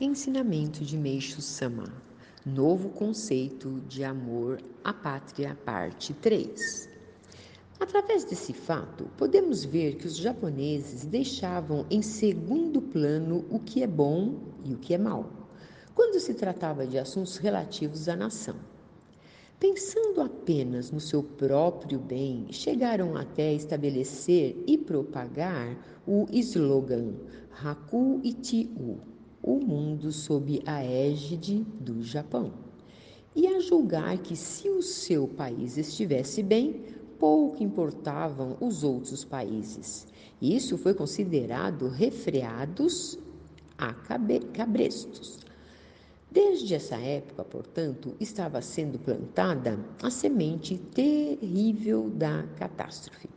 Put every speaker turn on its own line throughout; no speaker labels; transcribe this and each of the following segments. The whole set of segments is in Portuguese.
Ensinamento de Meixo Sama. Novo conceito de amor à pátria, parte 3. Através desse fato, podemos ver que os japoneses deixavam em segundo plano o que é bom e o que é mal, quando se tratava de assuntos relativos à nação. Pensando apenas no seu próprio bem, chegaram até estabelecer e propagar o slogan Haku Ichi-u, o mundo sob a égide do Japão, e a julgar que se o seu país estivesse bem, pouco importavam os outros países. Isso foi considerado refreados a cabrestos. Desde essa época, portanto, estava sendo plantada a semente terrível da catástrofe.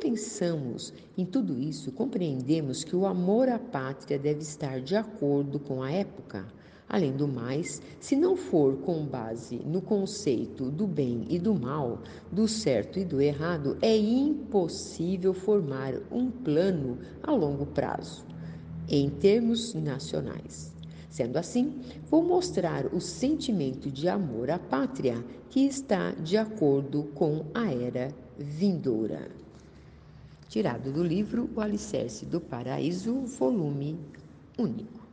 Pensamos em tudo isso, compreendemos que o amor à pátria deve estar de acordo com a época. Além do mais, se não for com base no conceito do bem e do mal, do certo e do errado, é impossível formar um plano a longo prazo, em termos nacionais. Sendo assim, vou mostrar o sentimento de amor à pátria que está de acordo com a era vindoura tirado do livro O Alicerce do Paraíso, volume único.